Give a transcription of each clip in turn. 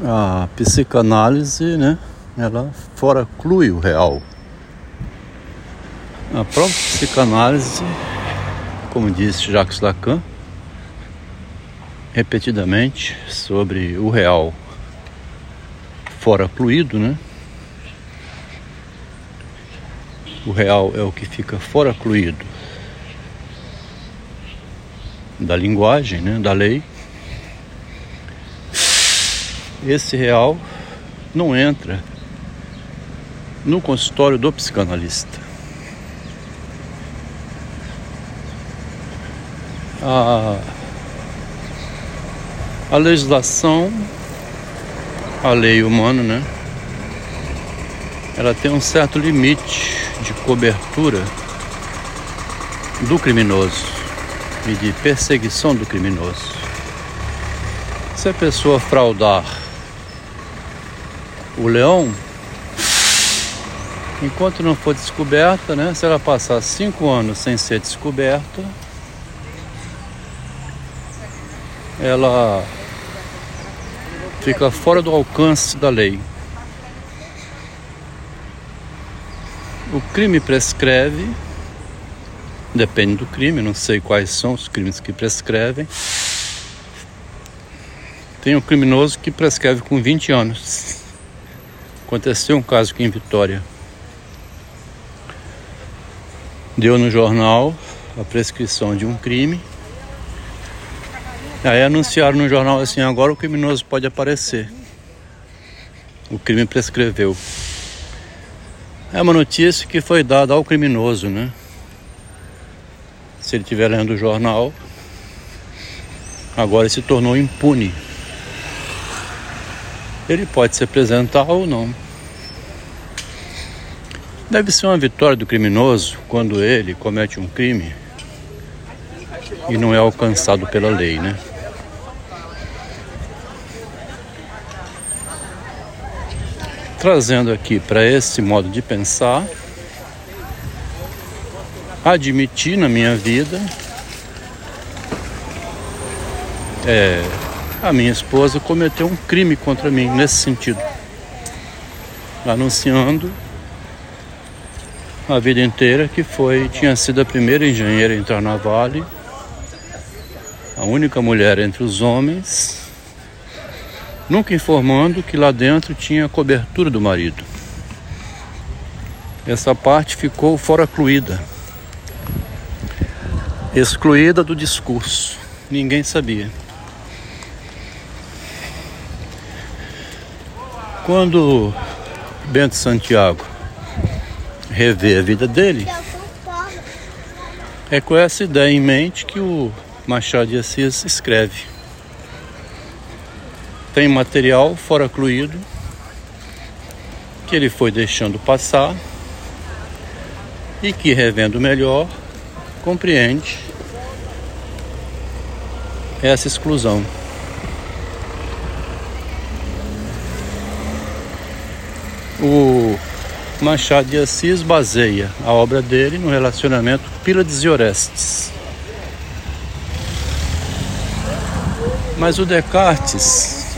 a psicanálise, né, ela foraclui o real. A própria psicanálise, como disse Jacques Lacan, repetidamente sobre o real foracluído, né? O real é o que fica foracluído da linguagem, né, da lei esse real não entra no consultório do psicanalista. A, a legislação, a lei humana, né? Ela tem um certo limite de cobertura do criminoso e de perseguição do criminoso. Se a pessoa fraudar o leão, enquanto não for descoberta, né? Se ela passar cinco anos sem ser descoberta, ela fica fora do alcance da lei. O crime prescreve, depende do crime, não sei quais são os crimes que prescrevem. Tem um criminoso que prescreve com 20 anos. Aconteceu um caso aqui em Vitória. Deu no jornal a prescrição de um crime. Aí anunciaram no jornal assim: agora o criminoso pode aparecer. O crime prescreveu. É uma notícia que foi dada ao criminoso, né? Se ele estiver lendo o jornal, agora se tornou impune. Ele pode se apresentar ou não. Deve ser uma vitória do criminoso quando ele comete um crime e não é alcançado pela lei, né? Trazendo aqui para esse modo de pensar, admitir na minha vida é, a minha esposa cometeu um crime contra mim nesse sentido, anunciando a vida inteira, que foi tinha sido a primeira engenheira a entrar na Vale, a única mulher entre os homens, nunca informando que lá dentro tinha a cobertura do marido. Essa parte ficou fora excluída, excluída do discurso. Ninguém sabia. Quando Bento Santiago rever a vida dele, é com essa ideia em mente que o Machado de Assis escreve. Tem material fora cluído que ele foi deixando passar e que, revendo melhor, compreende essa exclusão. O Machado de Assis baseia a obra dele no relacionamento Pílades e Orestes. Mas o Descartes,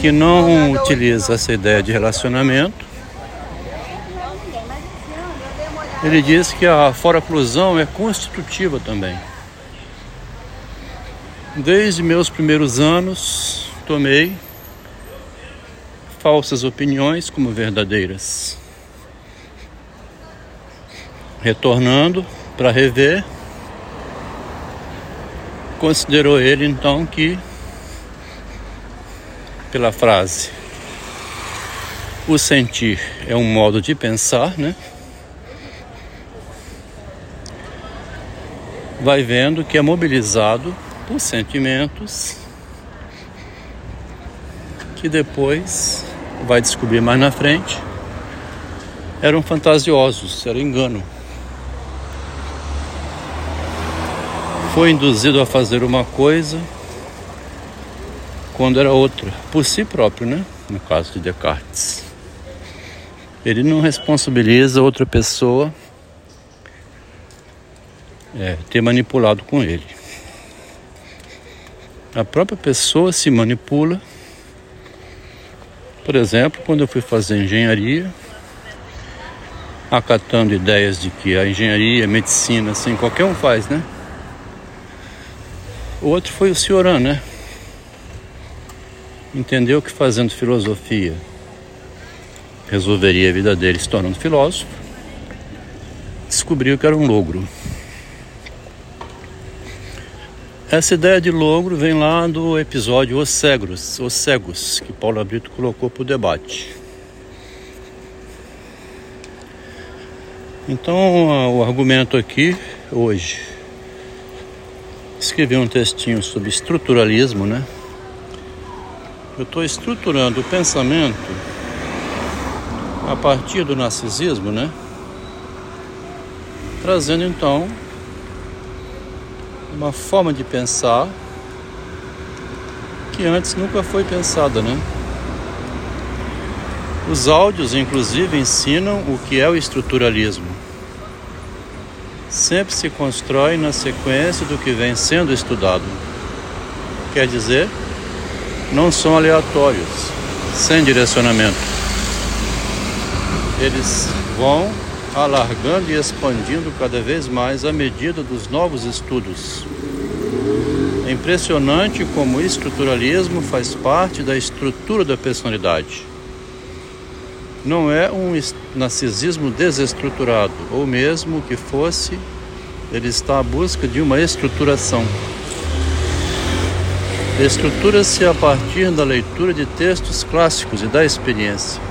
que não utiliza essa ideia de relacionamento, ele diz que a foraclusão é constitutiva também. Desde meus primeiros anos, tomei falsas opiniões como verdadeiras. Retornando para rever, considerou ele então que, pela frase, o sentir é um modo de pensar, né? Vai vendo que é mobilizado por sentimentos que depois vai descobrir mais na frente, eram fantasiosos, era engano. Foi induzido a fazer uma coisa quando era outra, por si próprio, né? No caso de Descartes. Ele não responsabiliza outra pessoa é, ter manipulado com ele. A própria pessoa se manipula Por exemplo, quando eu fui fazer engenharia, acatando ideias de que a engenharia, a medicina, assim, qualquer um faz, né? O outro foi o Cioran, né? Entendeu que fazendo filosofia resolveria a vida dele se tornando filósofo, descobriu que era um logro. Essa ideia de logro vem lá do episódio Os Cegos, Os Cegos que Paulo Brito colocou para o debate. Então, o argumento aqui hoje. Escrevi um textinho sobre estruturalismo, né? Eu estou estruturando o pensamento a partir do narcisismo, né? Trazendo então uma forma de pensar que antes nunca foi pensada, né? Os áudios, inclusive, ensinam o que é o estruturalismo. Sempre se constrói na sequência do que vem sendo estudado. Quer dizer, não são aleatórios, sem direcionamento. Eles vão alargando e expandindo cada vez mais à medida dos novos estudos. É impressionante como o estruturalismo faz parte da estrutura da personalidade. Não é um narcisismo desestruturado, ou mesmo que fosse, ele está à busca de uma estruturação. Estrutura-se a partir da leitura de textos clássicos e da experiência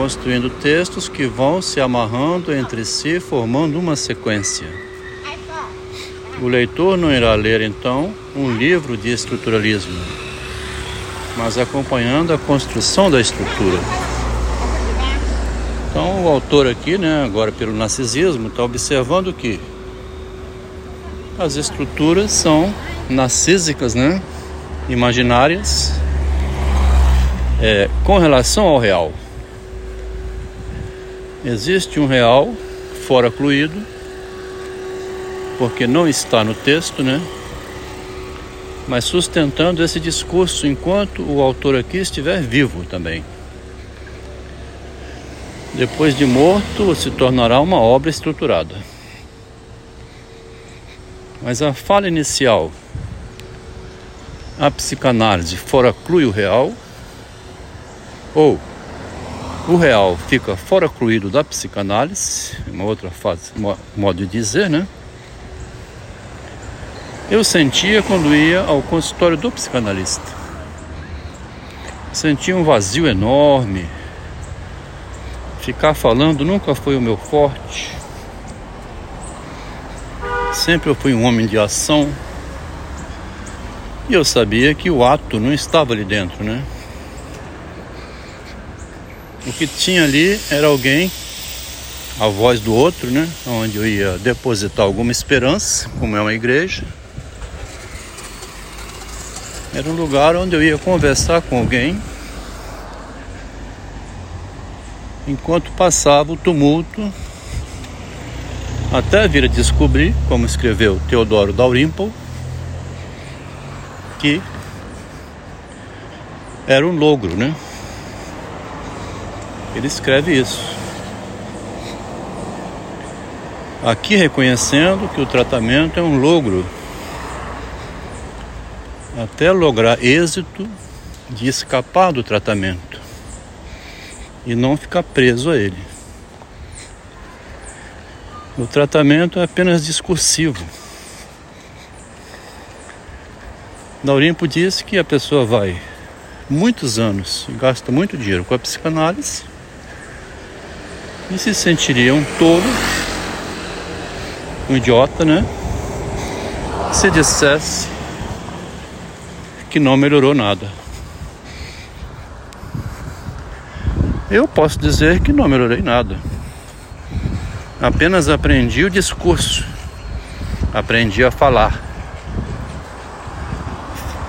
construindo textos que vão se amarrando entre si, formando uma sequência. O leitor não irá ler então um livro de estruturalismo, mas acompanhando a construção da estrutura. Então o autor aqui, né, agora pelo narcisismo, está observando que as estruturas são narcísicas, né, imaginárias, é, com relação ao real. Existe um real fora cluído, porque não está no texto, né? Mas sustentando esse discurso enquanto o autor aqui estiver vivo também. Depois de morto, se tornará uma obra estruturada. Mas a fala inicial, a psicanálise fora clui o real, ou o real fica fora cluído da psicanálise, uma outra fase, modo de dizer, né? Eu sentia quando ia ao consultório do psicanalista. Sentia um vazio enorme. Ficar falando nunca foi o meu forte. Sempre eu fui um homem de ação. E eu sabia que o ato não estava ali dentro, né? O que tinha ali era alguém, a voz do outro, né? Onde eu ia depositar alguma esperança, como é uma igreja. Era um lugar onde eu ia conversar com alguém enquanto passava o tumulto, até vir a descobrir, como escreveu Teodoro Dalrymple, que era um logro, né? Ele escreve isso. Aqui reconhecendo que o tratamento é um logro até lograr êxito de escapar do tratamento e não ficar preso a ele. O tratamento é apenas discursivo. Naurimpo disse que a pessoa vai muitos anos gasta muito dinheiro com a psicanálise e se sentiria um tolo, um idiota, né? Se dissesse que não melhorou nada. Eu posso dizer que não melhorei nada. Apenas aprendi o discurso, aprendi a falar,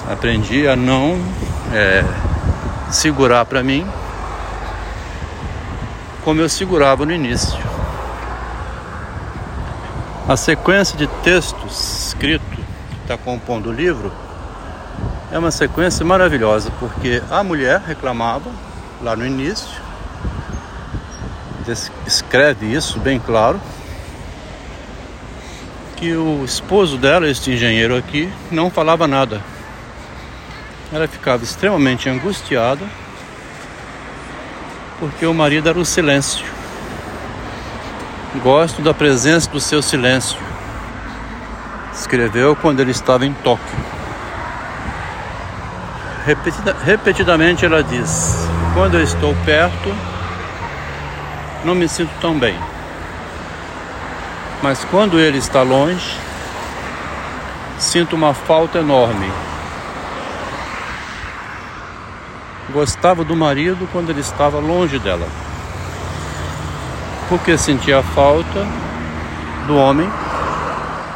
aprendi a não é, segurar para mim como eu segurava no início. A sequência de textos escritos que está compondo o livro É uma sequência maravilhosa, porque a mulher reclamava lá no início, escreve isso bem claro, que o esposo dela, este engenheiro aqui, não falava nada. Ela ficava extremamente angustiada porque o marido era o silêncio. Gosto da presença do seu silêncio. Escreveu quando ele estava em Tóquio. Repetida, repetidamente ela diz: Quando eu estou perto, não me sinto tão bem. Mas quando ele está longe, sinto uma falta enorme. Gostava do marido quando ele estava longe dela porque sentia falta do homem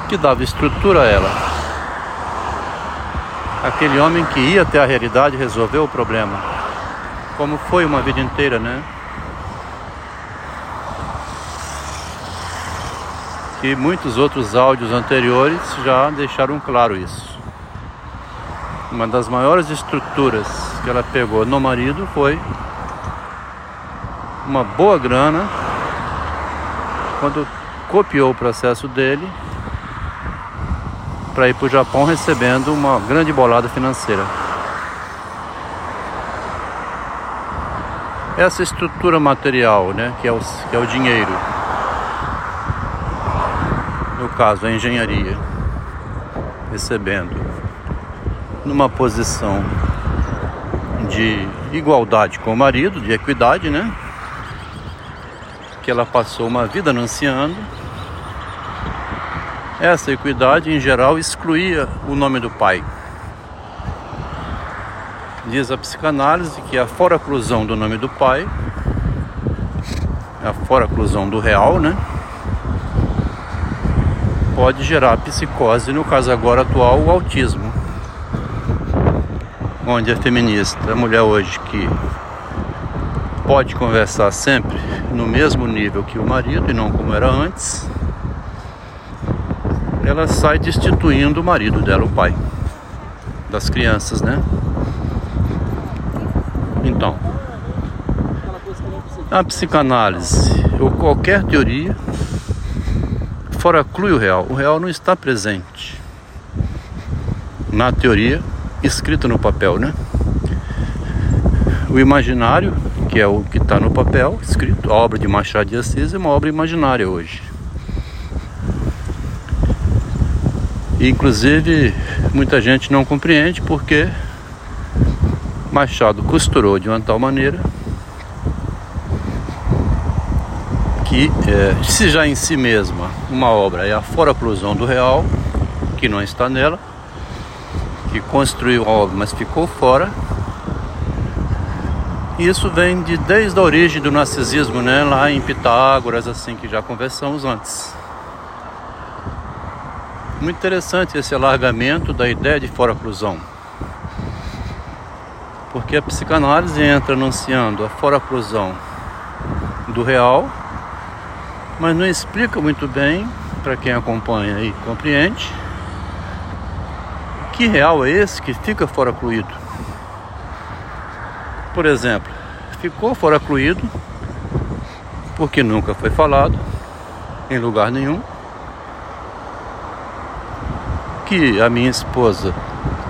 que dava estrutura a ela. Aquele homem que ia até a realidade resolver o problema, como foi uma vida inteira, né? Que muitos outros áudios anteriores já deixaram claro isso. Uma das maiores estruturas que ela pegou no marido foi uma boa grana quando copiou o processo dele para ir para o Japão recebendo uma grande bolada financeira. Essa estrutura material, né, que é o, que é o dinheiro, no caso a engenharia, recebendo numa posição de igualdade com o marido, de equidade, né? que ela passou uma vida anunciando. Essa equidade, em geral, excluía o nome do pai. Diz a psicanálise que a fora-clusão do nome do pai, a fora-clusão do real, né? Pode gerar psicose, no caso agora atual, o autismo. Onde a feminista, a mulher hoje que pode conversar sempre no mesmo nível que o marido e não como era antes, ela sai destituindo o marido dela, o pai das crianças, né? Então, a psicanálise ou qualquer teoria fora clui o real. O real não está presente na teoria escrita no papel, né? O imaginário que é o que está no papel, escrito. A obra de Machado de Assis é uma obra imaginária hoje. E, inclusive, muita gente não compreende porque Machado costurou de uma tal maneira que, é, se já em si mesma uma obra é a fora-clusão do real, que não está nela, que construiu a obra, mas ficou fora, isso vem de desde a origem do narcisismo, né? Lá em Pitágoras, assim que já conversamos antes. Muito interessante esse alargamento da ideia de fora-clusão. Porque a psicanálise entra anunciando a fora-clusão do real, mas não explica muito bem para quem acompanha e compreende que real é esse que fica fora cluído. Por exemplo, ficou fora cluído porque nunca foi falado em lugar nenhum que a minha esposa,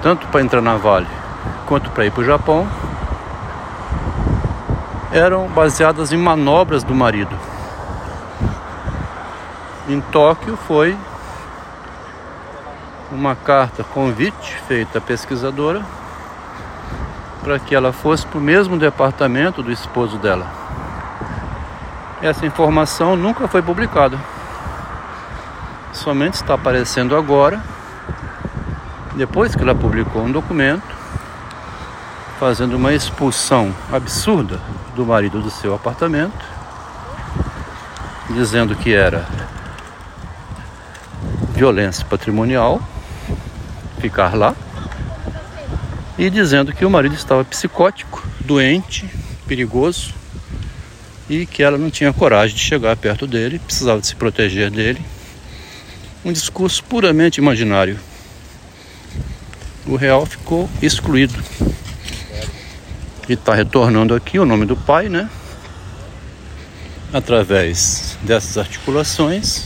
tanto para entrar na Vale quanto para ir para o Japão, eram baseadas em manobras do marido. Em Tóquio foi uma carta convite feita à pesquisadora para que ela fosse para o mesmo departamento do esposo dela. Essa informação nunca foi publicada. Somente está aparecendo agora, depois que ela publicou um documento fazendo uma expulsão absurda do marido do seu apartamento, dizendo que era violência patrimonial ficar lá e dizendo que o marido estava psicótico, doente, perigoso e que ela não tinha coragem de chegar perto dele, precisava de se proteger dele. Um discurso puramente imaginário. o real ficou excluído. E está retornando aqui o nome do pai, né? Através dessas articulações,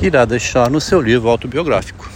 irá deixar no seu livro autobiográfico.